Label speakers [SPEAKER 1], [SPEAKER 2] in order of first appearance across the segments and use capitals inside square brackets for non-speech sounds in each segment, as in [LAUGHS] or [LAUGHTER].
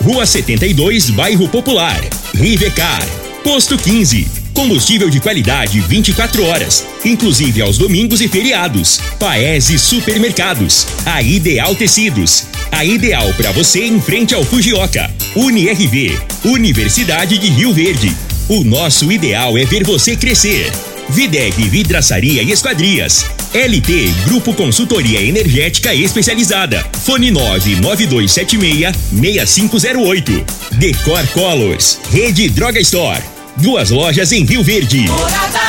[SPEAKER 1] Rua 72, Bairro Popular. Rivecar. Posto 15. Combustível de qualidade 24 horas, inclusive aos domingos e feriados. Paese Supermercados. A Ideal Tecidos. A ideal para você em frente ao Fujioka. UniRV. Universidade de Rio Verde. O nosso ideal é ver você crescer. Videg Vidraçaria e Esquadrias. LT Grupo Consultoria Energética Especializada. Fone 99276-6508. Decor Colors. Rede Droga Store. Duas lojas em Rio Verde.
[SPEAKER 2] Morada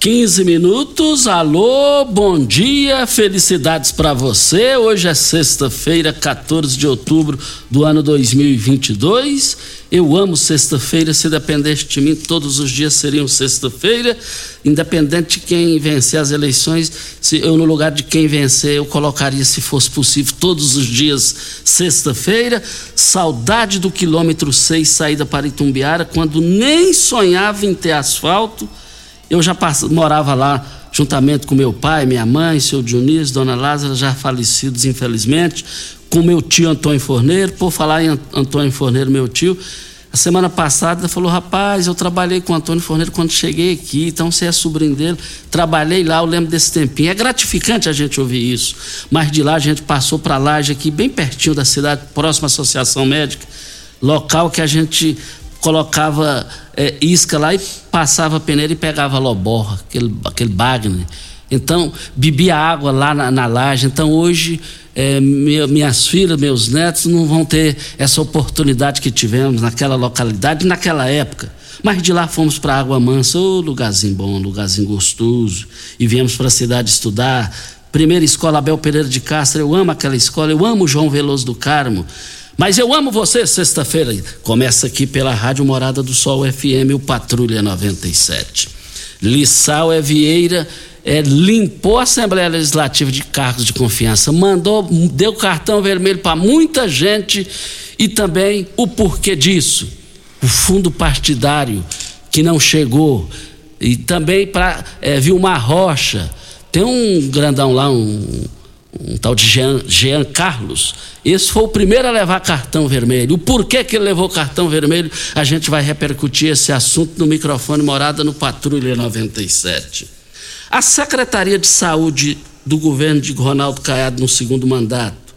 [SPEAKER 3] 15 minutos. Alô, bom dia, felicidades para você. Hoje é sexta-feira, 14 de outubro do ano 2022. Eu amo sexta-feira, se dependesse de mim, todos os dias seriam sexta-feira. Independente de quem vencer as eleições, se eu no lugar de quem vencer, eu colocaria, se fosse possível, todos os dias sexta-feira. Saudade do quilômetro 6, saída para Itumbiara, quando nem sonhava em ter asfalto. Eu já pass... morava lá juntamente com meu pai, minha mãe, seu Dionísio, dona Lázara, já falecidos, infelizmente, com meu tio Antônio Forneiro. Por falar em Antônio Forneiro, meu tio, a semana passada falou: rapaz, eu trabalhei com Antônio Forneiro quando cheguei aqui, então você é sobrinho dele. Trabalhei lá, eu lembro desse tempinho. É gratificante a gente ouvir isso. Mas de lá a gente passou para Laje, aqui, bem pertinho da cidade, próxima à Associação Médica, local que a gente colocava é, isca lá e passava peneira e pegava loborra, aquele, aquele bagner. Então, bebia água lá na, na laje. Então, hoje, é, minha, minhas filhas, meus netos não vão ter essa oportunidade que tivemos naquela localidade, naquela época. Mas de lá fomos para Água Mansa, ô oh, lugarzinho bom, lugarzinho gostoso. E viemos para a cidade estudar. Primeira escola Abel Pereira de Castro, eu amo aquela escola, eu amo João Veloso do Carmo. Mas eu amo você, sexta-feira. Começa aqui pela Rádio Morada do Sol FM, o Patrulha 97. Lissau é Vieira é, limpou a Assembleia Legislativa de cargos de confiança, mandou, deu cartão vermelho para muita gente e também o porquê disso. O fundo partidário que não chegou. E também para é, Vilmar Rocha. Tem um grandão lá, um, um tal de Jean, Jean, Carlos. Esse foi o primeiro a levar cartão vermelho. O porquê que ele levou cartão vermelho, a gente vai repercutir esse assunto no microfone Morada no Patrulha 97. A Secretaria de Saúde do governo de Ronaldo Caiado no segundo mandato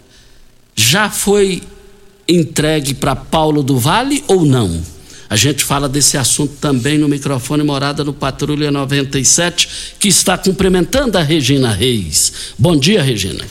[SPEAKER 3] já foi entregue para Paulo do Vale ou não? A gente fala desse assunto também no microfone Morada no Patrulha 97, que está cumprimentando a Regina Reis. Bom dia, Regina.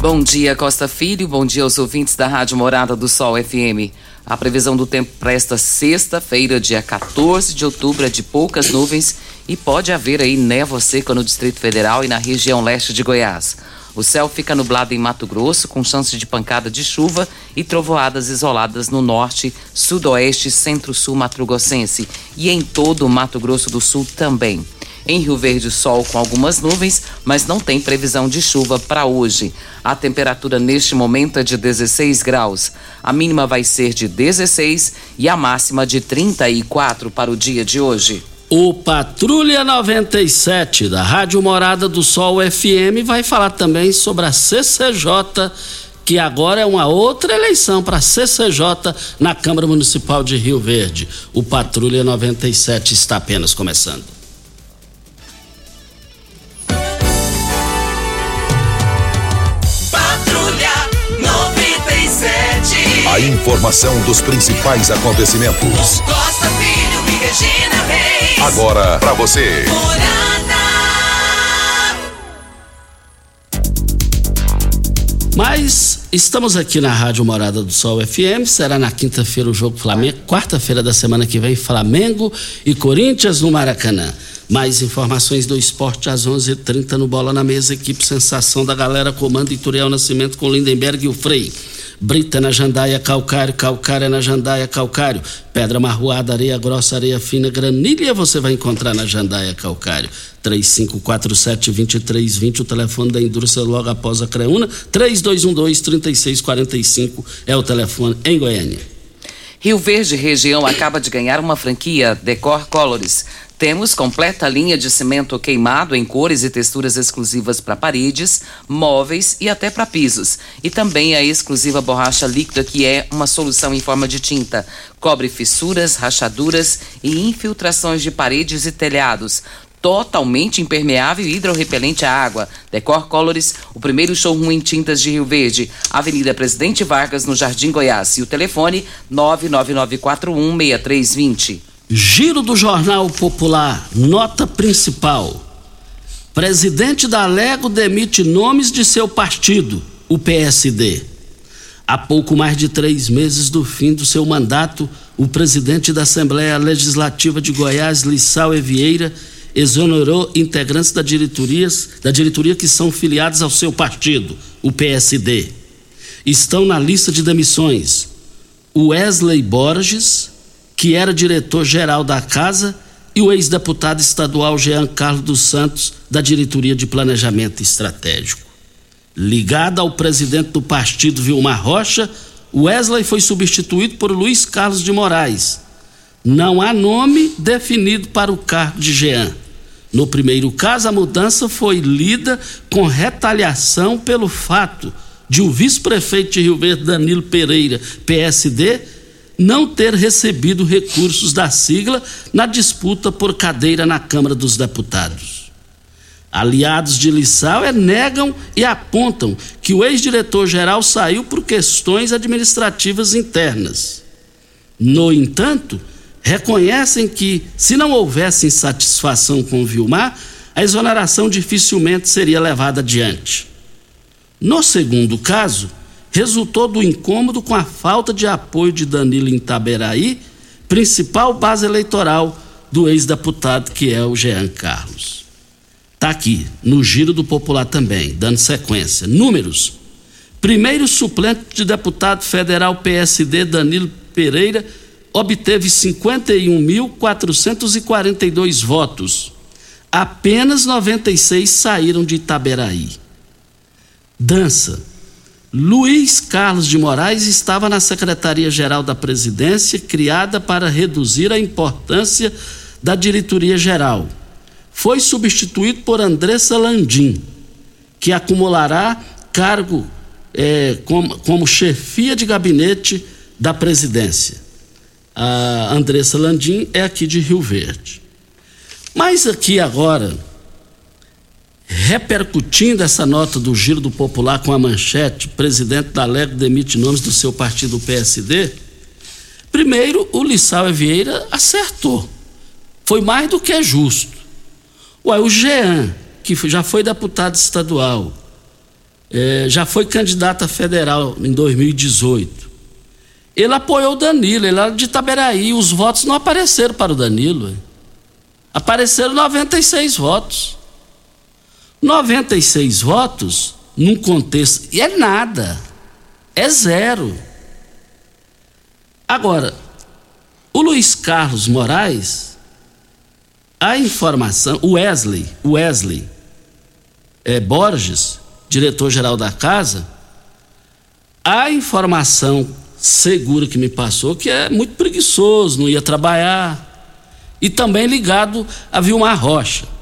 [SPEAKER 4] Bom dia, Costa Filho. Bom dia aos ouvintes da Rádio Morada do Sol FM. A previsão do tempo para esta sexta-feira, dia 14 de outubro, é de poucas nuvens e pode haver aí névoa seca no Distrito Federal e na região leste de Goiás. O céu fica nublado em Mato Grosso, com chance de pancada de chuva e trovoadas isoladas no norte, sudoeste, centro-sul mato-grossense e em todo o Mato Grosso do Sul também. Em Rio Verde, sol com algumas nuvens, mas não tem previsão de chuva para hoje. A temperatura neste momento é de 16 graus. A mínima vai ser de 16 e a máxima de 34 para o dia de hoje.
[SPEAKER 3] O Patrulha 97 da Rádio Morada do Sol FM vai falar também sobre a CCJ, que agora é uma outra eleição para CCJ na Câmara Municipal de Rio Verde. O Patrulha 97 está apenas começando.
[SPEAKER 2] Patrulha 97.
[SPEAKER 5] A informação dos principais acontecimentos.
[SPEAKER 2] Costa Filho Regina Reis.
[SPEAKER 5] Agora para você.
[SPEAKER 3] Mas estamos aqui na Rádio Morada do Sol FM. Será na quinta-feira o jogo Flamengo. Quarta-feira da semana que vem, Flamengo e Corinthians no Maracanã. Mais informações do esporte às 11:30 h 30 no Bola na Mesa. Equipe Sensação da Galera, comando Ituriel Nascimento com Lindenberg e o Frei. Brita na Jandaia, calcário, calcário na Jandaia, calcário. Pedra marroada, areia grossa, areia fina, granilha você vai encontrar na Jandaia, calcário. 3547-2320, o telefone da indústria logo após a Creúna. 3212-3645 é o telefone em Goiânia.
[SPEAKER 4] Rio Verde Região acaba de ganhar uma franquia Decor Colors temos completa linha de cimento queimado em cores e texturas exclusivas para paredes, móveis e até para pisos. E também a exclusiva borracha líquida, que é uma solução em forma de tinta. Cobre fissuras, rachaduras e infiltrações de paredes e telhados totalmente impermeável e hidrorrepelente à água. Decor Colors, o primeiro showroom em tintas de Rio Verde. Avenida Presidente Vargas, no Jardim Goiás. E o telefone 999416320.
[SPEAKER 3] Giro do Jornal Popular, nota principal. Presidente da Lego demite nomes de seu partido, o PSD. Há pouco mais de três meses do fim do seu mandato, o presidente da Assembleia Legislativa de Goiás, Lissau Evieira, exonerou integrantes da, diretorias, da diretoria que são filiados ao seu partido, o PSD. Estão na lista de demissões Wesley Borges, que era diretor-geral da casa, e o ex-deputado estadual Jean Carlos dos Santos, da Diretoria de Planejamento Estratégico. Ligado ao presidente do partido Vilmar Rocha, Wesley foi substituído por Luiz Carlos de Moraes. Não há nome definido para o cargo de Jean. No primeiro caso, a mudança foi lida com retaliação pelo fato de o vice-prefeito de Rio Verde, Danilo Pereira, PSD, não ter recebido recursos da sigla na disputa por cadeira na Câmara dos Deputados. Aliados de Lissau é, negam e apontam que o ex-diretor-geral saiu por questões administrativas internas. No entanto, reconhecem que, se não houvesse insatisfação com Vilmar, a exoneração dificilmente seria levada adiante. No segundo caso, resultou do incômodo com a falta de apoio de Danilo em Itaberaí, principal base eleitoral do ex-deputado que é o Jean Carlos. Está aqui, no giro do popular também, dando sequência. Números. Primeiro suplente de deputado federal PSD, Danilo Pereira, obteve 51.442 votos. Apenas 96 saíram de Itaberaí. Dança. Luiz Carlos de Moraes estava na Secretaria-Geral da Presidência, criada para reduzir a importância da diretoria-geral. Foi substituído por Andressa Landim, que acumulará cargo é, como, como chefia de gabinete da presidência. A Andressa Landim é aqui de Rio Verde. Mas aqui agora repercutindo essa nota do Giro do Popular com a manchete, presidente da Lego demite nomes do seu partido PSD. Primeiro, o Lissau Vieira acertou. Foi mais do que justo. Ué, o Jean, que já foi deputado estadual, é, já foi candidato a federal em 2018. Ele apoiou o Danilo, ele era de Itaberaí. Os votos não apareceram para o Danilo. Apareceram 96 votos. 96 votos num contexto. E é nada. É zero. Agora, o Luiz Carlos Moraes, a informação, o Wesley, Wesley é, Borges, diretor-geral da casa, a informação segura que me passou que é muito preguiçoso, não ia trabalhar. E também ligado a Vilmar Rocha.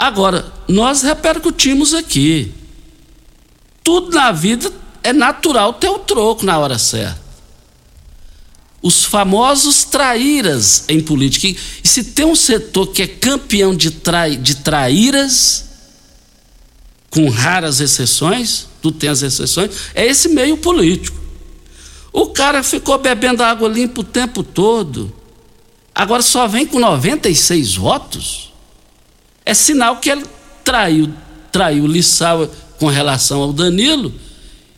[SPEAKER 3] Agora, nós repercutimos aqui. Tudo na vida é natural ter o troco na hora certa. Os famosos traíras em política. E se tem um setor que é campeão de, trai, de traíras, com raras exceções, tu tem as exceções, é esse meio político. O cara ficou bebendo água limpa o tempo todo. Agora só vem com 96 votos. É sinal que ele traiu, traiu Lissau com relação ao Danilo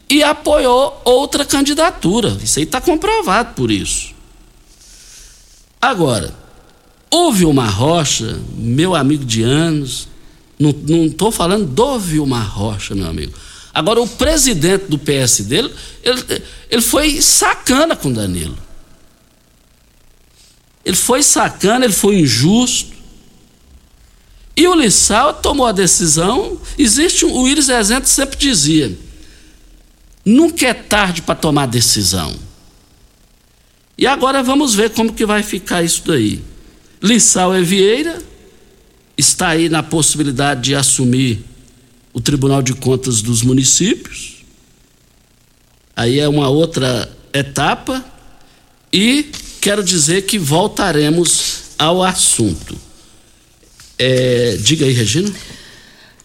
[SPEAKER 3] e apoiou outra candidatura. Isso aí está comprovado por isso. Agora, houve uma rocha, meu amigo de anos, não estou falando do Vilmar Rocha, meu amigo. Agora, o presidente do PSD, ele, ele foi sacana com Danilo. Ele foi sacana, ele foi injusto. E o Lissau tomou a decisão. Existe um, o Iris Rezende sempre dizia: nunca é tarde para tomar decisão. E agora vamos ver como que vai ficar isso daí. Lissau Evieira está aí na possibilidade de assumir o Tribunal de Contas dos municípios. Aí é uma outra etapa. E quero dizer que voltaremos ao assunto. É, diga aí, Regina.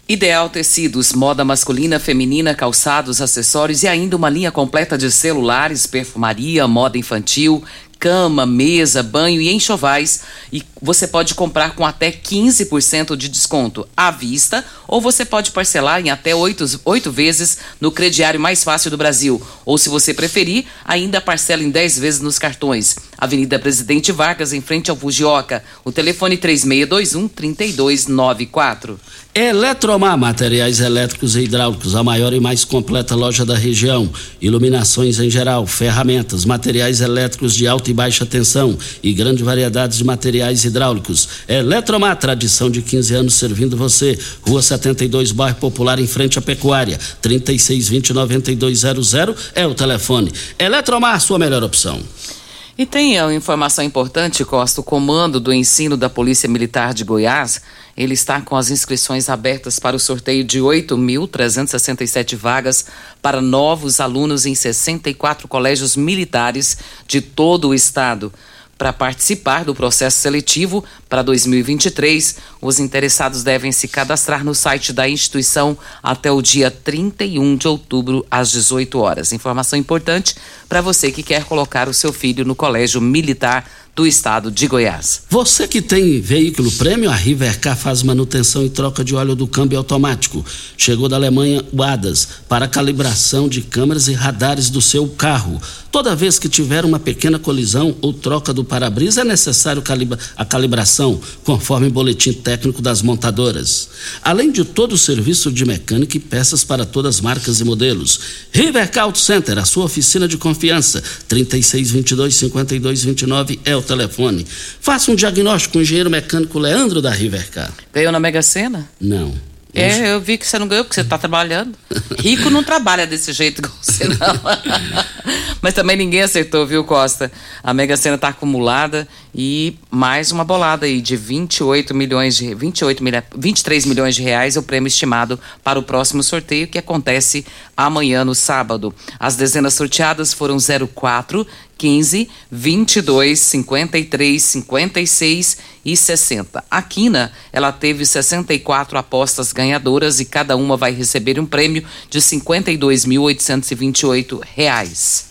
[SPEAKER 4] Ideal Tecidos, moda masculina, feminina, calçados, acessórios e ainda uma linha completa de celulares, perfumaria, moda infantil, cama, mesa, banho e enxovais. E você pode comprar com até 15% de desconto à vista ou você pode parcelar em até oito, vezes no crediário mais fácil do Brasil. Ou, se você preferir, ainda parcela em 10 vezes nos cartões. Avenida Presidente Vargas, em frente ao Fugioca. O telefone 3621-3294.
[SPEAKER 3] Eletromar, materiais elétricos e hidráulicos, a maior e mais completa loja da região. Iluminações em geral, ferramentas, materiais elétricos de alta e baixa tensão e grande variedade de materiais hidráulicos. Eletromar, tradição de 15 anos servindo você. Rua 72, bairro Popular, em frente à Pecuária. 3620-9200 é o telefone. Eletromar, sua melhor opção.
[SPEAKER 4] E tem uma informação importante, Costa, o comando do ensino da Polícia Militar de Goiás, ele está com as inscrições abertas para o sorteio de 8.367 vagas para novos alunos em 64 colégios militares de todo o estado. Para participar do processo seletivo para 2023, os interessados devem se cadastrar no site da instituição até o dia 31 de outubro, às 18 horas. Informação importante para você que quer colocar o seu filho no colégio militar do estado de Goiás.
[SPEAKER 3] Você que tem veículo prêmio, a Rivercar faz manutenção e troca de óleo do câmbio automático. Chegou da Alemanha o ADAS para calibração de câmeras e radares do seu carro. Toda vez que tiver uma pequena colisão ou troca do para-brisa, é necessário a calibração, conforme o boletim técnico das montadoras. Além de todo o serviço de mecânica e peças para todas as marcas e modelos. Rivercar Auto Center, a sua oficina de confiança. 3622-5229 é o telefone. Faça um diagnóstico com o engenheiro mecânico Leandro da Rivercar.
[SPEAKER 4] Ganhou na Mega Sena?
[SPEAKER 3] Não.
[SPEAKER 4] É, eu vi que você não ganhou, porque você está trabalhando. Rico não trabalha desse jeito com você, não. [LAUGHS] Mas também ninguém acertou, viu, Costa? A Mega Sena está acumulada e mais uma bolada aí de 28 milhões de 28 milha, 23 milhões de reais é o prêmio estimado para o próximo sorteio que acontece amanhã no sábado. As dezenas sorteadas foram 04, 15, 22, 53, 56 e 60. A Quina, ela teve 64 apostas ganhadoras e cada uma vai receber um prêmio de 52.828 reais.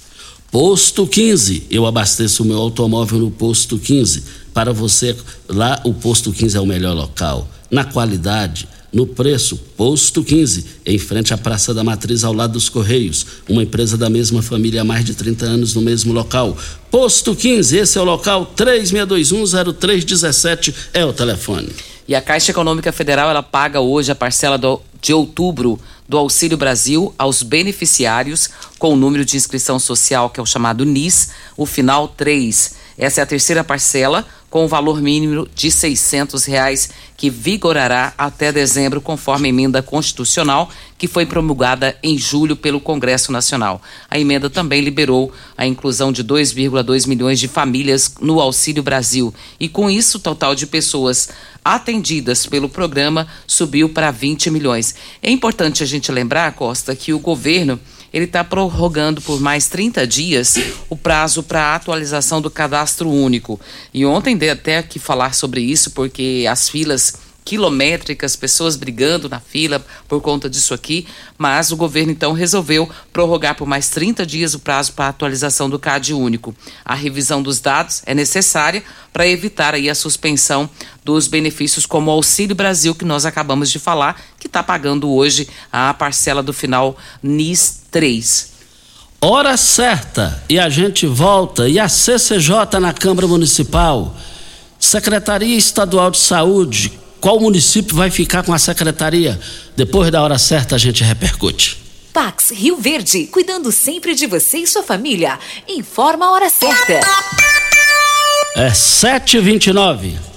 [SPEAKER 3] Posto 15. Eu abasteço o meu automóvel no Posto 15. Para você, lá o Posto 15 é o melhor local. Na qualidade, no preço, Posto 15, em frente à Praça da Matriz, ao lado dos Correios. Uma empresa da mesma família há mais de 30 anos no mesmo local. Posto 15, esse é o local 36210317 é o telefone.
[SPEAKER 4] E a Caixa Econômica Federal, ela paga hoje a parcela do, de outubro do Auxílio Brasil aos beneficiários com o número de inscrição social, que é o chamado NIS, o final 3. Essa é a terceira parcela, com o valor mínimo de 600 reais, que vigorará até dezembro, conforme a emenda constitucional que foi promulgada em julho pelo Congresso Nacional. A emenda também liberou a inclusão de 2,2 milhões de famílias no Auxílio Brasil. E com isso, o total de pessoas atendidas pelo programa subiu para 20 milhões. É importante a gente lembrar, Costa, que o governo ele está prorrogando por mais 30 dias o prazo para atualização do cadastro único. E ontem dei até que falar sobre isso, porque as filas quilométricas, pessoas brigando na fila por conta disso aqui, mas o governo então resolveu prorrogar por mais 30 dias o prazo para atualização do CAD único. A revisão dos dados é necessária para evitar aí a suspensão dos benefícios como o Auxílio Brasil que nós acabamos de falar, que está pagando hoje a parcela do final NIS 3.
[SPEAKER 3] Hora certa e a gente volta. E a CCJ na Câmara Municipal, Secretaria Estadual de Saúde, qual município vai ficar com a secretaria? Depois da hora certa a gente repercute.
[SPEAKER 6] Pax Rio Verde, cuidando sempre de você e sua família. Informa a hora certa.
[SPEAKER 3] É 7h29.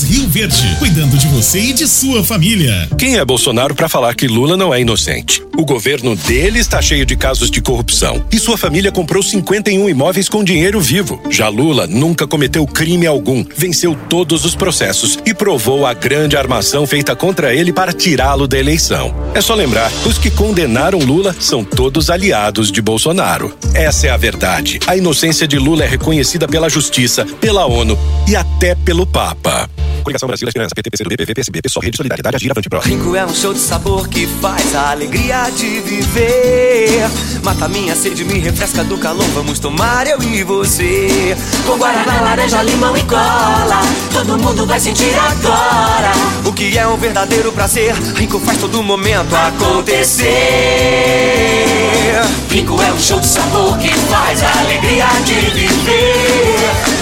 [SPEAKER 7] Rio Verde, cuidando de você e de sua família.
[SPEAKER 8] Quem é Bolsonaro para falar que Lula não é inocente? O governo dele está cheio de casos de corrupção e sua família comprou 51 imóveis com dinheiro vivo. Já Lula nunca cometeu crime algum, venceu todos os processos e provou a grande armação feita contra ele para tirá-lo da eleição. É só lembrar, os que condenaram Lula são todos aliados de Bolsonaro. Essa é a verdade. A inocência de Lula é reconhecida pela justiça, pela ONU e até pelo Papa. Coligação Brasil, Esperança, PT, PCdoB, PV, PSB, PSOL, Rede Solidariedade, Agir, Avante, Pro.
[SPEAKER 9] Rico é um show de sabor que faz a alegria de viver. Mata minha sede, me refresca do calor. Vamos tomar eu e você.
[SPEAKER 2] Com guaraná, laranja, limão e cola. Todo mundo vai sentir agora.
[SPEAKER 9] O que é um verdadeiro prazer. Rico faz todo momento acontecer.
[SPEAKER 2] Rico é um show de sabor que faz a alegria de viver.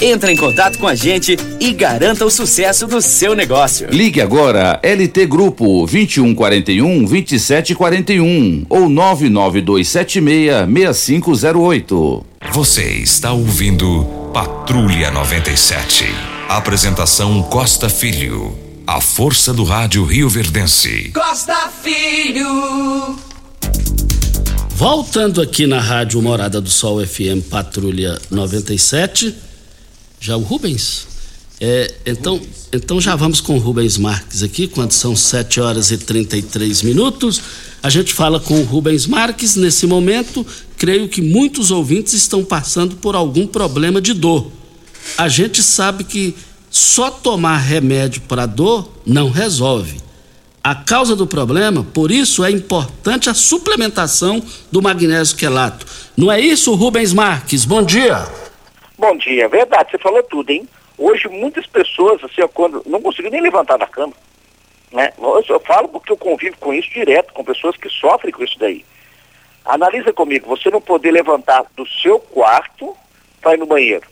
[SPEAKER 10] Entre em contato com a gente e garanta o sucesso do seu negócio.
[SPEAKER 11] Ligue agora LT Grupo 2141 2741 ou 99276 6508.
[SPEAKER 12] Você está ouvindo Patrulha 97. Apresentação Costa Filho. A força do rádio Rio Verdense.
[SPEAKER 2] Costa Filho.
[SPEAKER 3] Voltando aqui na Rádio Morada do Sol FM Patrulha 97. Já o Rubens? É, então, então já vamos com o Rubens Marques aqui, quando são 7 horas e 33 minutos. A gente fala com o Rubens Marques. Nesse momento, creio que muitos ouvintes estão passando por algum problema de dor. A gente sabe que só tomar remédio para dor não resolve. A causa do problema, por isso é importante a suplementação do magnésio quelato. Não é isso, Rubens Marques? Bom dia.
[SPEAKER 13] Bom dia, verdade, você falou tudo, hein? Hoje muitas pessoas, assim, quando não conseguem nem levantar da cama. Né? Eu, eu falo porque eu convivo com isso direto, com pessoas que sofrem com isso daí. Analisa comigo, você não poder levantar do seu quarto para ir no banheiro,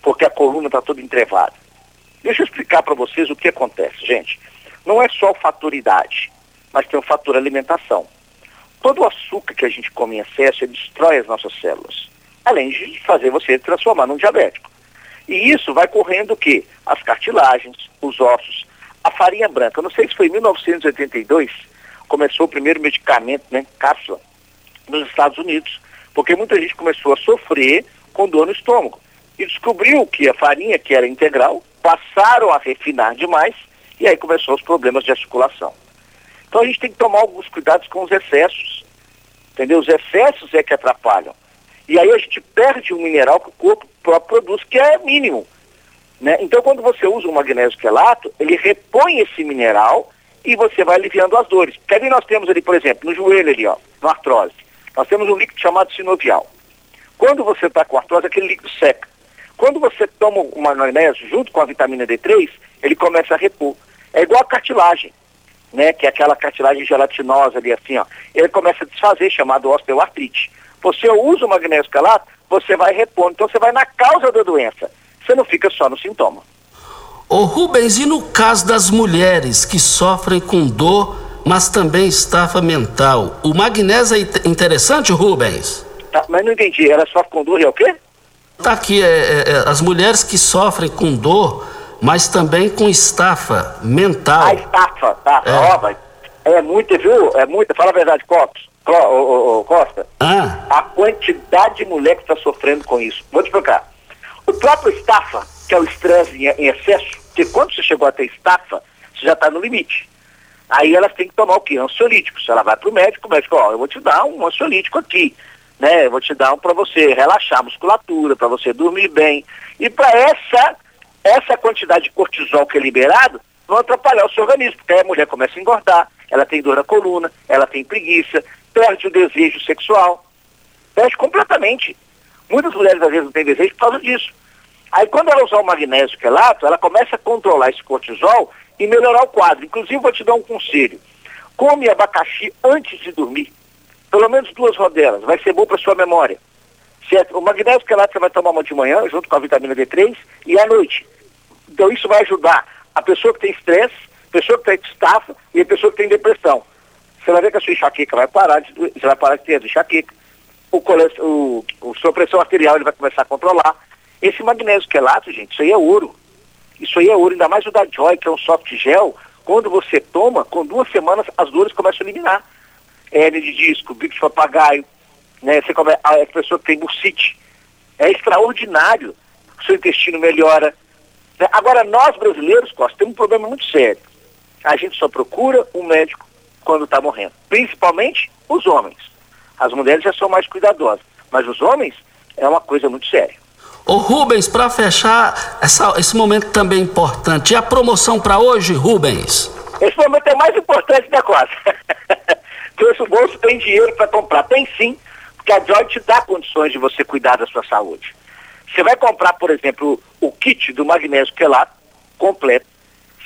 [SPEAKER 13] porque a coluna está toda entrevada. Deixa eu explicar para vocês o que acontece, gente. Não é só o fator idade, mas tem o fator alimentação. Todo o açúcar que a gente come em excesso destrói as nossas células, além de fazer você transformar num diabético. E isso vai correndo o quê? As cartilagens, os ossos, a farinha branca. Eu não sei se foi em 1982, começou o primeiro medicamento, né, cápsula, nos Estados Unidos, porque muita gente começou a sofrer com dor no estômago. E descobriu que a farinha, que era integral, passaram a refinar demais e aí começou os problemas de articulação. Então a gente tem que tomar alguns cuidados com os excessos. Entendeu? Os excessos é que atrapalham. E aí a gente perde um mineral que o corpo próprio produz, que é mínimo. Né? Então, quando você usa o magnésio quelato, ele repõe esse mineral e você vai aliviando as dores. Porque ali nós temos ali, por exemplo, no joelho ali, ó, no artrose, nós temos um líquido chamado sinovial. Quando você está com artrose, aquele líquido seca. Quando você toma o magnésio junto com a vitamina D3, ele começa a repor. É igual a cartilagem, né? Que é aquela cartilagem gelatinosa ali assim, ó. Ele começa a desfazer, chamado osteoartrite. Você usa o magnésio quelato, você vai repondo. Então você vai na causa da doença. Você não fica só no sintoma.
[SPEAKER 3] Ô Rubens, e no caso das mulheres que sofrem com dor, mas também estafa mental, o magnésio é interessante, Rubens?
[SPEAKER 13] Tá, mas não entendi, ela sofre com dor e é o quê?
[SPEAKER 3] Tá aqui, é, é, é, as mulheres que sofrem com dor, mas também com estafa mental.
[SPEAKER 13] A estafa, tá, é. Ó, é muito, viu? É muito, fala a verdade, Copos, Costa.
[SPEAKER 3] Ah.
[SPEAKER 13] A quantidade de mulher que está sofrendo com isso. Vou te explicar. O próprio estafa, que é o estresse em, excesso, porque quando você chegou a ter estafa, você já está no limite. Aí elas têm que tomar o quê? Ansiolíticos. Ela vai para o médico, o médico, ó, eu vou te dar um ansiolítico aqui né? Eu vou te dar um para você relaxar a musculatura, para você dormir bem. E para essa, essa quantidade de cortisol que é liberado, não atrapalhar o seu organismo, porque aí a mulher começa a engordar, ela tem dor na coluna, ela tem preguiça, perde o desejo sexual, perde completamente. Muitas mulheres às vezes não têm desejo por causa disso. Aí quando ela usar o magnésio quelato, ela começa a controlar esse cortisol e melhorar o quadro. Inclusive vou te dar um conselho. Come abacaxi antes de dormir pelo menos duas rodelas, vai ser bom para sua memória. Certo? O magnésio quelato você vai tomar uma de manhã, junto com a vitamina D3, e à noite. Então isso vai ajudar a pessoa que tem estresse, a pessoa que tem estafa e a pessoa que tem depressão. Você vai ver que a sua enxaqueca vai parar de, você vai parar de ter enxaqueca. O, o, o, sua pressão arterial ele vai começar a controlar. Esse magnésio quelato, gente, isso aí é ouro. Isso aí é ouro, ainda mais o da Joy, que é um soft gel. Quando você toma, com duas semanas as dores começam a eliminar hérnia de disco, bico de papagaio, né? Você come, a pessoa tem bursite. É extraordinário. O seu intestino melhora. Né? Agora, nós brasileiros, Costa, temos um problema muito sério. A gente só procura um médico quando está morrendo. Principalmente os homens. As mulheres já são mais cuidadosas. Mas os homens é uma coisa muito séria.
[SPEAKER 3] Ô Rubens, para fechar essa, esse momento também importante, e a promoção para hoje, Rubens?
[SPEAKER 13] Esse momento é mais importante da coisa. seu bolso tem dinheiro para comprar. Tem sim, porque a Joy te dá condições de você cuidar da sua saúde. Você vai comprar, por exemplo, o kit do magnésio quelato completo,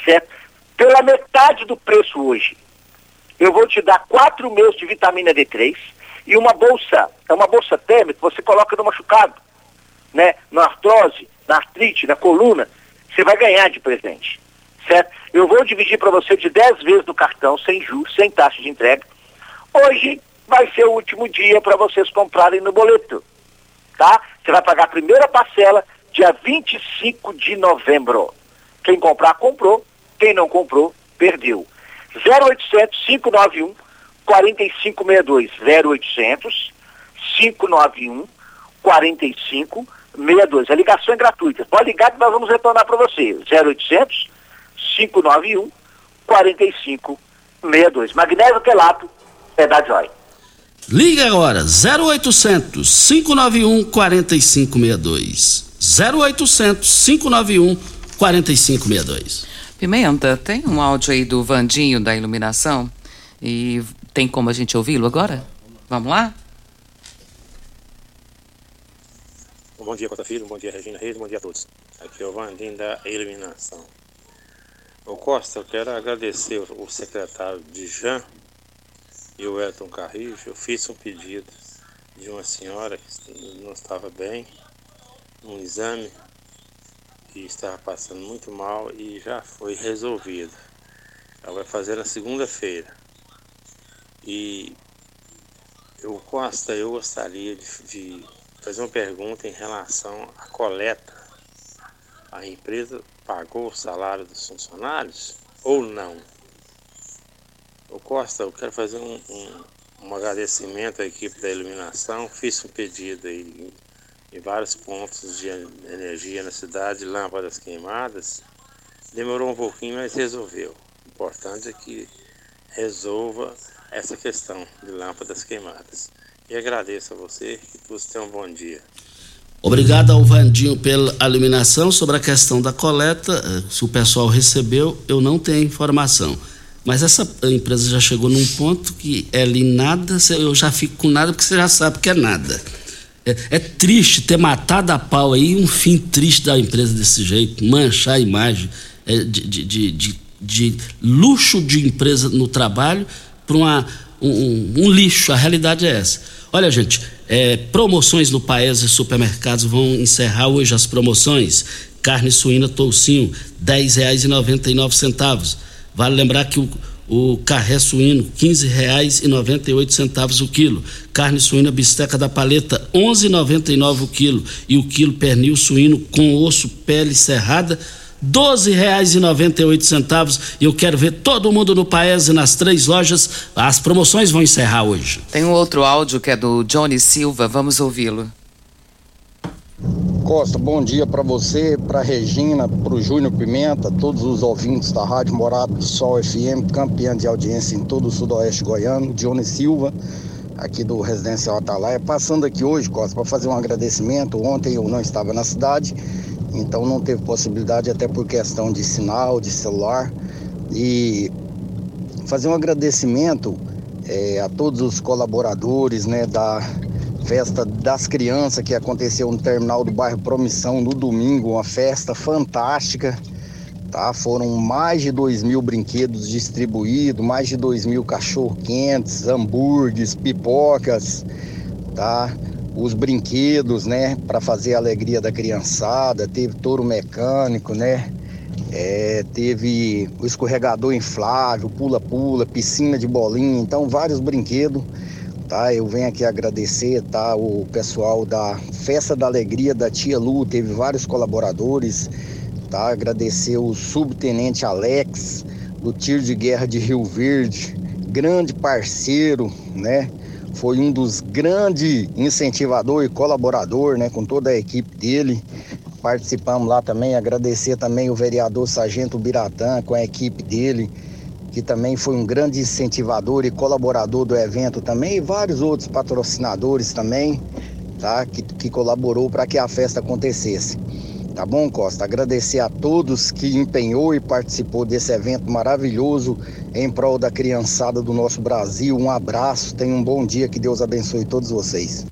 [SPEAKER 13] certo? Pela metade do preço hoje. Eu vou te dar quatro meses de vitamina D3 e uma bolsa, é uma bolsa térmica que você coloca no machucado, né? Na artrose, na artrite, na coluna, você vai ganhar de presente, certo? Eu vou dividir para você de 10 vezes no cartão, sem juros, sem taxa de entrega. Hoje vai ser o último dia para vocês comprarem no boleto, tá? Você vai pagar a primeira parcela dia 25 de novembro. Quem comprar, comprou. Quem não comprou, perdeu. 0800 591 4562. 0800 591 4562. 62. A ligação é gratuita. Pode ligar que nós vamos retornar para você. 0800 591 4562. Magnésio quelato é da Joy.
[SPEAKER 3] Liga agora, 0800 591 4562. 0800 591 4562.
[SPEAKER 4] Pimenta, tem um áudio aí do Vandinho da iluminação e tem como a gente ouvi-lo agora? Vamos lá?
[SPEAKER 14] Bom dia, Costa Filho, bom dia, Regina Reis, bom dia a todos. Aqui é o Vandinho da iluminação. Ô Costa, eu quero agradecer o secretário de Jan e o Elton Carrijo. Eu fiz um pedido de uma senhora que não estava bem, um exame que estava passando muito mal e já foi resolvido. Ela vai fazer na segunda-feira. E eu, Costa, eu gostaria de, de fazer uma pergunta em relação à coleta. A empresa pagou o salário dos funcionários ou não? Ô Costa, eu quero fazer um, um, um agradecimento à equipe da iluminação. Fiz um pedido aí em vários pontos de energia na cidade, lâmpadas queimadas. Demorou um pouquinho, mas resolveu. O importante é que resolva essa questão de lâmpadas queimadas. E agradeço a você que todos tenham um bom dia.
[SPEAKER 3] Obrigado ao Vandinho pela iluminação sobre a questão da coleta. Eh, se o pessoal recebeu, eu não tenho informação. Mas essa empresa já chegou num ponto que é ali nada, eu já fico com nada porque você já sabe que é nada. É, é, triste ter matado a pau aí, um fim triste da empresa desse jeito, manchar a imagem é, de, de, de, de, luxo de empresa no trabalho para um, um, lixo. A realidade é essa. Olha, gente, é, promoções no Paes e supermercados vão encerrar hoje as promoções. Carne suína toucinho, R$ 10,99 Vale lembrar que o, o carré suíno, R$ 15,98 o quilo. Carne suína bisteca da paleta, R$ 11,99 o quilo. E o quilo pernil suíno com osso, pele serrada, R$ 12,98. E eu quero ver todo mundo no Paese nas três lojas. As promoções vão encerrar hoje.
[SPEAKER 4] Tem um outro áudio que é do Johnny Silva, vamos ouvi-lo.
[SPEAKER 15] Costa, bom dia para você, para Regina, para o Júnior Pimenta, todos os ouvintes da Rádio Morado do Sol FM, campeã de audiência em todo o sudoeste goiano, Johnny Silva, aqui do Residencial Atalaia, passando aqui hoje, Costa, para fazer um agradecimento. Ontem eu não estava na cidade, então não teve possibilidade, até por questão de sinal, de celular, e fazer um agradecimento é, a todos os colaboradores né, da festa das crianças que aconteceu no terminal do bairro Promissão no domingo, uma festa fantástica. Tá? Foram mais de dois mil brinquedos distribuídos, mais de dois mil cachorro-quentes, hambúrgueres, pipocas, tá? Os brinquedos, né? Para fazer a alegria da criançada, teve touro mecânico, né? É, teve o escorregador inflável, pula-pula, piscina de bolinha, então vários brinquedos tá? Eu venho aqui agradecer, tá? O pessoal da Festa da Alegria da Tia Lu, teve vários colaboradores, tá? Agradecer o subtenente Alex, do tiro de guerra de Rio Verde, grande parceiro, né? Foi um dos grandes incentivador e colaborador, né? Com toda a equipe dele. Participamos lá também, agradecer também o vereador Sargento Biratã com a equipe dele que também foi um grande incentivador e colaborador do evento também, e vários outros patrocinadores também, tá? Que, que colaborou para que a festa acontecesse. Tá bom, Costa? Agradecer a todos que empenhou e participou desse evento maravilhoso em prol da criançada do nosso Brasil. Um abraço, tenham um bom dia, que Deus abençoe todos vocês.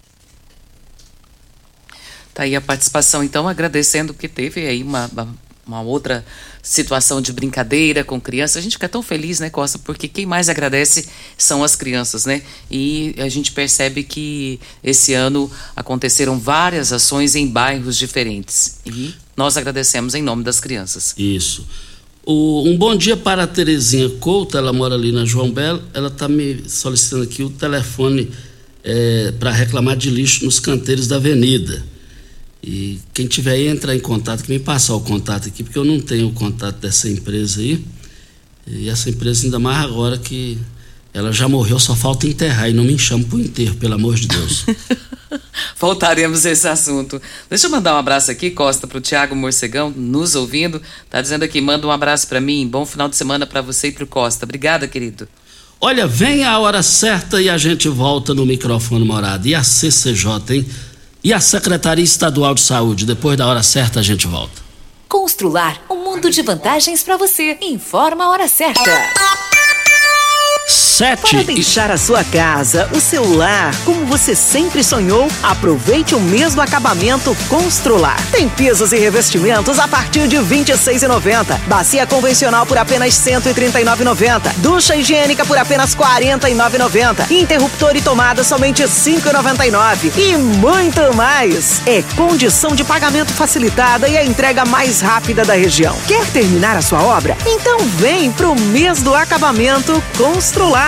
[SPEAKER 4] Tá aí a participação, então, agradecendo que teve aí uma, uma uma outra situação de brincadeira com criança. A gente fica tão feliz, né, Costa? Porque quem mais agradece são as crianças, né? E a gente percebe que esse ano aconteceram várias ações em bairros diferentes. E nós agradecemos em nome das crianças.
[SPEAKER 3] Isso. O, um bom dia para a Terezinha Couto, ela mora ali na João Belo. Ela está me solicitando aqui o telefone é, para reclamar de lixo nos canteiros da avenida. E quem tiver aí entrar em contato, que me passar o contato aqui, porque eu não tenho o contato dessa empresa aí. E essa empresa, ainda mais agora que ela já morreu, só falta enterrar. E não me chama pro enterro, pelo amor de Deus. [LAUGHS]
[SPEAKER 4] Voltaremos a esse assunto. Deixa eu mandar um abraço aqui, Costa, pro Tiago Morcegão, nos ouvindo. Tá dizendo aqui, manda um abraço para mim. Bom final de semana para você e pro Costa. Obrigada, querido.
[SPEAKER 3] Olha, vem a hora certa e a gente volta no microfone morado. E a CCJ, hein? E a Secretaria Estadual de Saúde. Depois da hora certa a gente volta.
[SPEAKER 6] Constrular um mundo de vantagens para você. Informa a hora certa.
[SPEAKER 3] Sete
[SPEAKER 16] Para deixar a sua casa, o seu lar, como você sempre sonhou, aproveite o mês do acabamento Constrular. Tem pisos e revestimentos a partir de R$ 26,90. Bacia convencional por apenas R$ 139,90. Ducha higiênica por apenas R$ 49,90. Interruptor e tomada somente R$ 5,99. E muito mais. É condição de pagamento facilitada e a entrega mais rápida da região. Quer terminar a sua obra? Então vem pro mês do acabamento Constrular.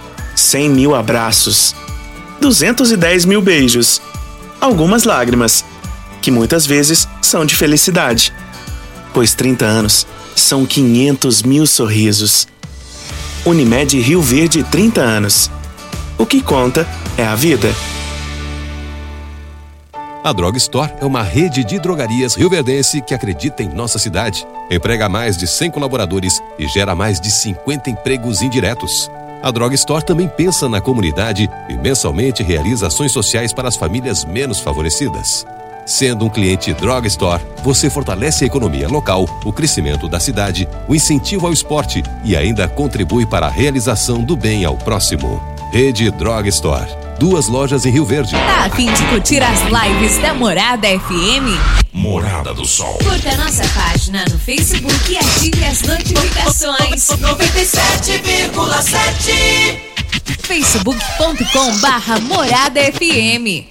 [SPEAKER 17] 100 mil abraços, 210 mil beijos, algumas lágrimas, que muitas vezes são de felicidade, pois 30 anos são 500 mil sorrisos. Unimed Rio Verde 30 anos. O que conta é a vida.
[SPEAKER 18] A Drog Store é uma rede de drogarias rioverdense que acredita em nossa cidade, emprega mais de 100 colaboradores e gera mais de 50 empregos indiretos. A Drog Store também pensa na comunidade e mensalmente realiza ações sociais para as famílias menos favorecidas. Sendo um cliente Drog Store, você fortalece a economia local, o crescimento da cidade, o incentivo ao esporte e ainda contribui para a realização do bem ao próximo. Rede Drog Store. Duas lojas em Rio Verde.
[SPEAKER 19] Tá a fim de curtir as lives da Morada FM?
[SPEAKER 12] Morada do Sol.
[SPEAKER 19] Curta nossa página no Facebook e ative as notificações.
[SPEAKER 2] 97,7
[SPEAKER 19] facebook.com barra Morada FM.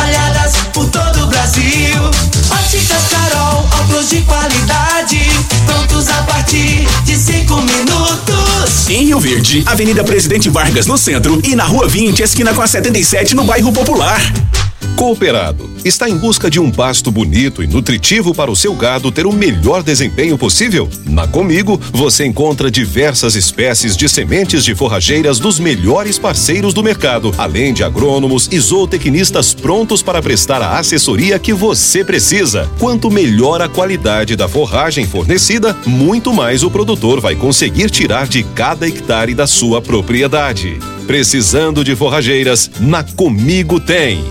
[SPEAKER 2] espalhadas por todo o Brasil. Óticas Carol, óculos de qualidade, prontos a partir de 5 minutos.
[SPEAKER 7] Em Rio Verde, Avenida Presidente Vargas no centro e na Rua 20, esquina com a 77 no bairro Popular.
[SPEAKER 18] Cooperado está em busca de um pasto bonito e nutritivo para o seu gado ter o melhor desempenho possível? Na Comigo, você encontra diversas espécies de sementes de forrageiras dos melhores parceiros do mercado, além de agrônomos e zootecnistas prontos para prestar a assessoria que você precisa. Quanto melhor a qualidade da forragem fornecida, muito mais o produtor vai conseguir tirar de cada hectare da sua propriedade. Precisando de forrageiras, na Comigo tem.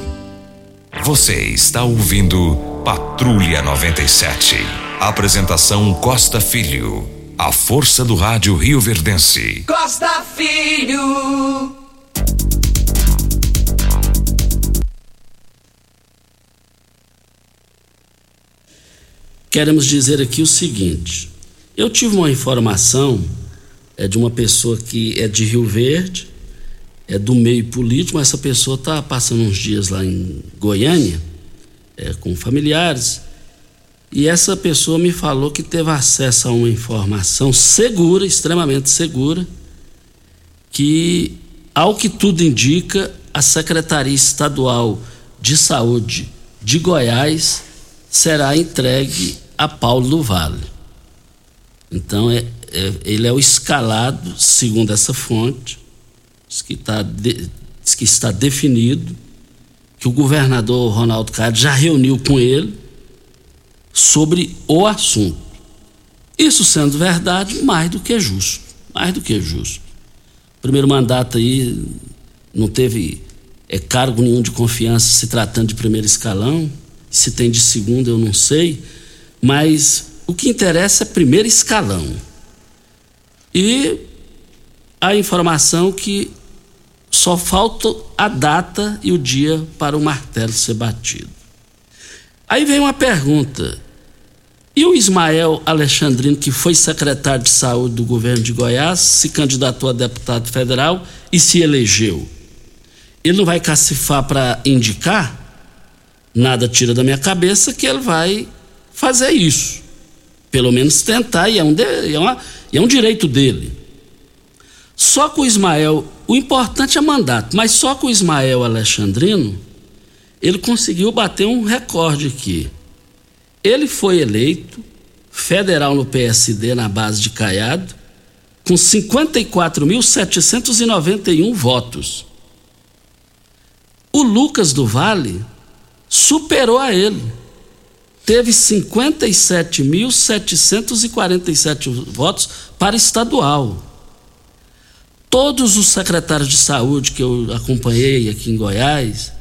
[SPEAKER 12] Você está ouvindo Patrulha 97. Apresentação Costa Filho. A força do rádio Rio Verdense.
[SPEAKER 2] Costa Filho.
[SPEAKER 3] Queremos dizer aqui o seguinte: eu tive uma informação é de uma pessoa que é de Rio Verde, é do meio político, mas essa pessoa está passando uns dias lá em Goiânia, é, com familiares, e essa pessoa me falou que teve acesso a uma informação segura, extremamente segura, que Ao que tudo indica, a Secretaria Estadual de Saúde de Goiás será entregue a Paulo do Vale. Então, é, é, ele é o escalado, segundo essa fonte, diz que, tá de, diz que está definido, que o governador Ronaldo Caiado já reuniu com ele sobre o assunto. Isso sendo verdade, mais do que justo. Mais do que justo. Primeiro mandato aí não teve é, cargo nenhum de confiança se tratando de primeiro escalão. Se tem de segundo, eu não sei. Mas o que interessa é primeiro escalão. E a informação que só falta a data e o dia para o martelo ser batido. Aí vem uma pergunta: e o Ismael Alexandrino, que foi secretário de saúde do governo de Goiás, se candidatou a deputado federal e se elegeu? Ele não vai cacifar para indicar? Nada tira da minha cabeça que ele vai fazer isso. Pelo menos tentar, e é um, de, é uma, é um direito dele. Só com o Ismael, o importante é mandato, mas só com o Ismael Alexandrino, ele conseguiu bater um recorde aqui. Ele foi eleito federal no PSD na base de Caiado, com 54.791 votos. O Lucas do Vale superou a ele. Teve 57.747 votos para estadual. Todos os secretários de saúde que eu acompanhei aqui em Goiás,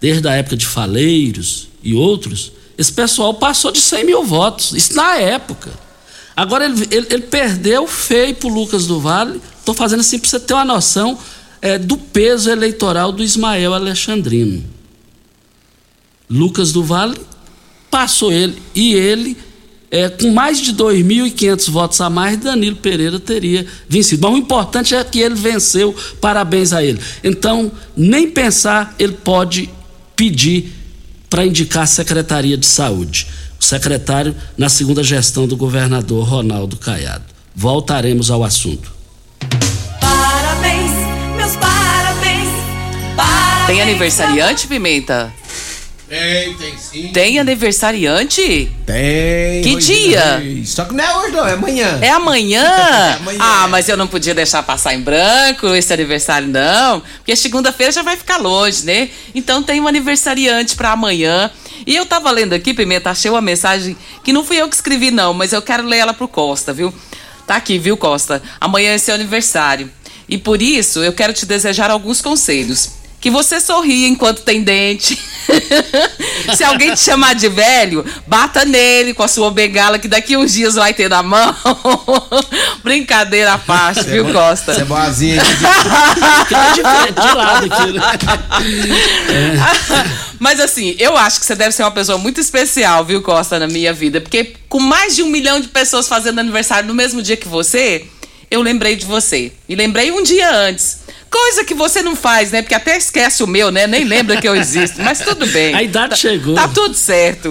[SPEAKER 3] desde a época de Faleiros e outros, esse pessoal passou de 100 mil votos. Isso na época. Agora ele, ele, ele perdeu feio para Lucas do Vale. Estou fazendo assim para você ter uma noção é, do peso eleitoral do Ismael Alexandrino. Lucas do Vale passou ele e ele é, com mais de 2.500 votos a mais, Danilo Pereira teria vencido. Mas o importante é que ele venceu, parabéns a ele. Então, nem pensar, ele pode pedir para indicar a Secretaria de Saúde. O secretário na segunda gestão do governador Ronaldo Caiado. Voltaremos ao assunto.
[SPEAKER 19] Parabéns, meus parabéns. parabéns
[SPEAKER 4] Tem aniversariante, Pimenta?
[SPEAKER 20] Tem, tem sim.
[SPEAKER 4] Tem aniversariante?
[SPEAKER 20] Tem.
[SPEAKER 4] Que dia?
[SPEAKER 20] é- Só que não é hoje, não, é amanhã.
[SPEAKER 4] É amanhã? [LAUGHS]
[SPEAKER 20] amanhã.
[SPEAKER 4] Ah, mas eu não podia deixar passar em branco esse aniversário, não. Porque segunda-feira já vai ficar longe, né? Então tem um aniversariante para amanhã. E eu tava lendo aqui, Pimenta, achei uma mensagem que não fui eu que escrevi, não, mas eu quero ler ela pro Costa, viu? Tá aqui, viu, Costa? Amanhã é seu aniversário. E por isso eu quero te desejar alguns conselhos. Que você sorria enquanto tem dente. [LAUGHS] Se alguém te chamar de velho, bata nele com a sua bengala, que daqui uns dias vai ter na mão. [LAUGHS] Brincadeira à parte,
[SPEAKER 20] Cê é
[SPEAKER 4] viu,
[SPEAKER 20] bo-
[SPEAKER 4] Costa?
[SPEAKER 20] cê é boazinha [LAUGHS]
[SPEAKER 3] de lado aqui, né?
[SPEAKER 4] Mas assim, eu acho que você deve ser uma pessoa muito especial, viu, Costa, na minha vida. Porque com mais de um milhão de pessoas fazendo aniversário no mesmo dia que você, eu lembrei de você. E lembrei um dia antes. Coisa que você não faz, né? Porque até esquece o meu, né? Nem lembra que eu existo. Mas tudo bem.
[SPEAKER 3] A idade
[SPEAKER 4] Tá-
[SPEAKER 3] chegou.
[SPEAKER 4] Tá tudo certo.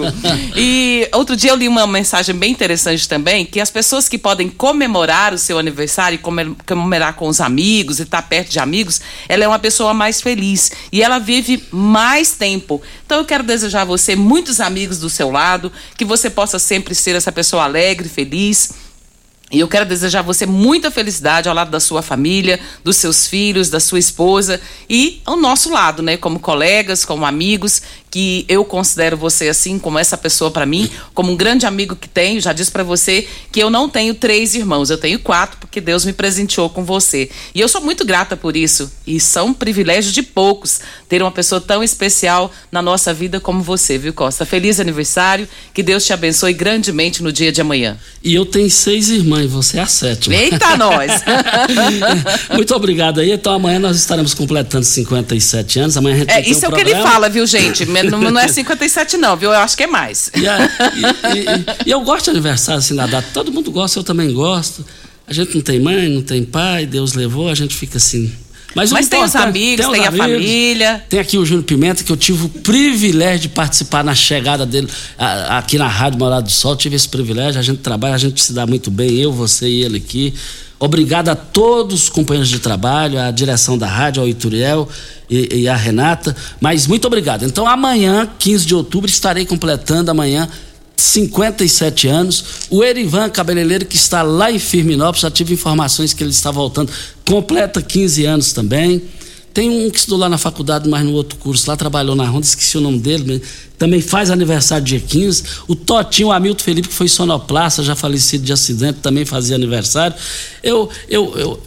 [SPEAKER 4] E outro dia eu li uma mensagem bem interessante também, que as pessoas que podem comemorar o seu aniversário, come- comemorar com os amigos e estar perto de amigos, ela é uma pessoa mais feliz e ela vive mais tempo. Então eu quero desejar a você muitos amigos do seu lado, que você possa sempre ser essa pessoa alegre, feliz. E eu quero desejar a você muita felicidade ao lado da sua família, dos seus filhos, da sua esposa e ao nosso lado, né? Como colegas, como amigos, que eu considero você assim, como essa pessoa para mim, como um grande amigo que tenho. Já disse para você que eu não tenho três irmãos, eu tenho quatro, porque Deus me presenteou com você. E eu sou muito grata por isso. E são privilégios de poucos ter uma pessoa tão especial na nossa vida como você, viu, Costa? Feliz aniversário, que Deus te abençoe grandemente no dia de amanhã.
[SPEAKER 3] E eu tenho seis irmãs, você é a sétima.
[SPEAKER 4] Eita, nós! [LAUGHS]
[SPEAKER 3] Muito obrigado aí. Então amanhã nós estaremos completando 57 anos. Amanhã a gente
[SPEAKER 4] É, isso
[SPEAKER 3] um
[SPEAKER 4] é o que ele fala, viu, gente? Não, não é 57, não, viu? Eu acho que é mais.
[SPEAKER 3] E, a- e- e- e eu gosto de aniversário assim da data. Todo mundo gosta, eu também gosto. A gente não tem mãe, não tem pai, Deus levou, a gente fica assim. Mas,
[SPEAKER 4] Mas tem os amigos,
[SPEAKER 3] os
[SPEAKER 4] tem a
[SPEAKER 3] amigos.
[SPEAKER 4] família.
[SPEAKER 3] Tem aqui o Júnior Pimenta, que eu tive o privilégio de participar na chegada dele a- aqui na Rádio Morada do Sol. Tive esse privilégio, a gente trabalha, a gente se dá muito bem, eu, você e ele aqui. Obrigado a todos os companheiros de trabalho, à direção da rádio, ao Ituriel e, e a Renata. Mas muito obrigado. Então, amanhã, 15 de outubro, estarei completando amanhã 57 anos. O Erivan Cabeleireiro, que está lá em Firminópolis, já tive informações que ele está voltando, completa 15 anos também. Tem um que estudou lá na faculdade, mas no outro curso, lá trabalhou na Ronda, esqueci o nome dele, também faz aniversário dia 15. O Totinho Hamilton Felipe, que foi sonoplasta, já falecido de acidente, também fazia aniversário. Eu, eu, eu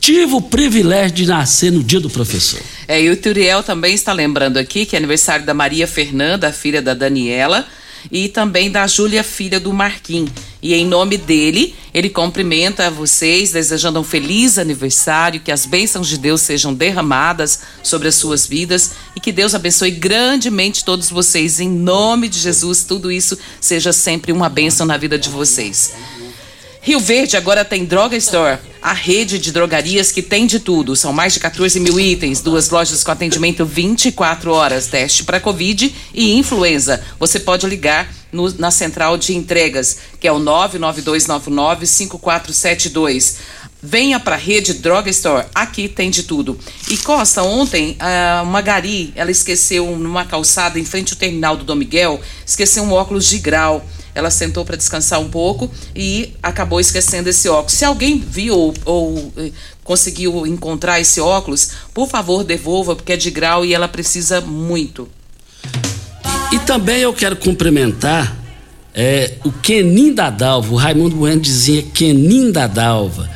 [SPEAKER 3] tive o privilégio de nascer no dia do professor.
[SPEAKER 4] É, e o Turiel também está lembrando aqui que é aniversário da Maria Fernanda, filha da Daniela e também da Júlia, filha do Marquim. E em nome dele, ele cumprimenta vocês, desejando um feliz aniversário, que as bênçãos de Deus sejam derramadas sobre as suas vidas e que Deus abençoe grandemente todos vocês. Em nome de Jesus, tudo isso seja sempre uma bênção na vida de vocês. Rio Verde agora tem Droga Store, a rede de drogarias que tem de tudo. São mais de 14 mil itens, duas lojas com atendimento 24 horas, teste para Covid e influenza. Você pode ligar no, na central de entregas, que é o 992995472. Venha para a rede Droga Store, aqui tem de tudo. E Costa, ontem, uma Gari, ela esqueceu numa calçada em frente ao terminal do Dom Miguel, esqueceu um óculos de grau. Ela sentou para descansar um pouco e acabou esquecendo esse óculos. Se alguém viu ou, ou eh, conseguiu encontrar esse óculos, por favor, devolva, porque é de grau e ela precisa muito.
[SPEAKER 3] E, também eu quero cumprimentar é, o Kenin da Dalva. O Raimundo Bueno dizia Kenin da Dalva.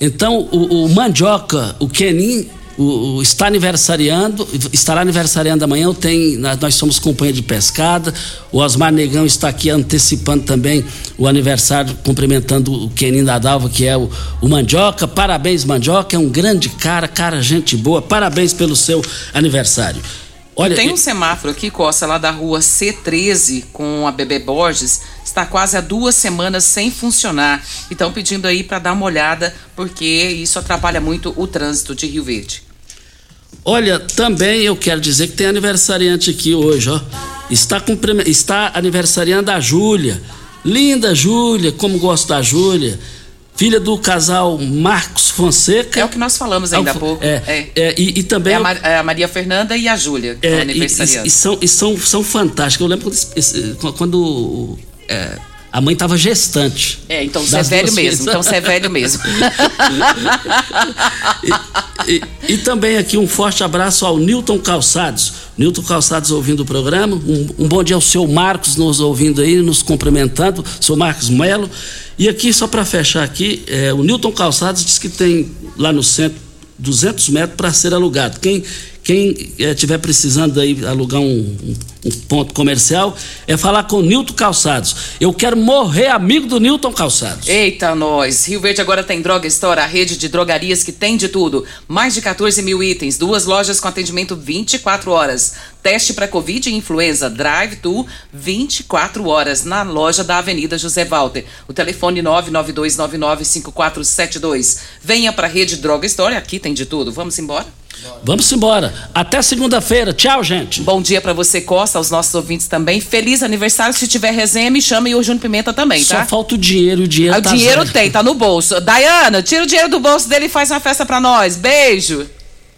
[SPEAKER 3] Então, o, o Mandioca, o Kenin o, o, está aniversariando, estará aniversariando amanhã. Tem, nós somos companhia de pescada. O Osmar Negão está aqui antecipando também o aniversário, cumprimentando o Kenin da Dalva, que é o, o Mandioca. Parabéns, Mandioca, é um grande cara, cara, gente boa. Parabéns pelo seu aniversário.
[SPEAKER 4] Olha, tem um semáforo aqui, Costa, lá da rua C13 com a Bebê Borges, está quase há duas semanas sem funcionar. Então pedindo aí para dar uma olhada, porque isso atrapalha muito o trânsito de Rio Verde.
[SPEAKER 3] Olha, também eu quero dizer que tem aniversariante aqui hoje, ó. Está, com, está aniversariando a Júlia. Linda Júlia, como gosto da Júlia filha do casal Marcos Fonseca.
[SPEAKER 4] É o que nós falamos ainda há pouco.
[SPEAKER 3] É, é. é e, e, também. É
[SPEAKER 4] a, Mar, é a, Maria Fernanda e a Júlia, é, aniversariando.
[SPEAKER 3] E, e, são, e são, são fantásticos. Eu lembro quando, quando é, a mãe estava gestante.
[SPEAKER 4] É, então você é velho mesmo. Então você é velho mesmo. [LAUGHS]
[SPEAKER 3] e, e, também aqui um forte abraço ao Newton Calçados. Newton Calçados ouvindo o programa. Um, um bom dia ao seu Marcos nos ouvindo aí, nos cumprimentando. Seu Marcos Melo. E aqui, só para fechar aqui, é, o Newton Calçados diz que tem lá no centro 200 metros para ser alugado. Quem quem estiver eh, precisando aí alugar um, um, ponto comercial, é falar com o Nilton Calçados. Eu quero morrer amigo do Nilton Calçados.
[SPEAKER 4] Eita, nós! Rio Verde agora tem Droga Store, a rede de drogarias que tem de tudo. Mais de 14 mil itens, duas lojas com atendimento 24 horas. Teste para Covid e influenza, drive-to 24 horas na loja da Avenida José Walter. O telefone 992995472. Venha para a rede Droga Store, aqui tem de tudo. Vamos embora?
[SPEAKER 3] Vamos embora. Até segunda-feira. Tchau, gente.
[SPEAKER 4] Bom dia para você, Costa, aos nossos ouvintes também. Feliz aniversário. Se tiver resenha, me chama e o Júnior Pimenta também, tá?
[SPEAKER 3] Só falta o dinheiro. O dinheiro
[SPEAKER 4] ah,
[SPEAKER 3] tá
[SPEAKER 4] O dinheiro zero. tem, tá no bolso. Dayana, tira o dinheiro do bolso dele e faz uma festa para nós. Beijo.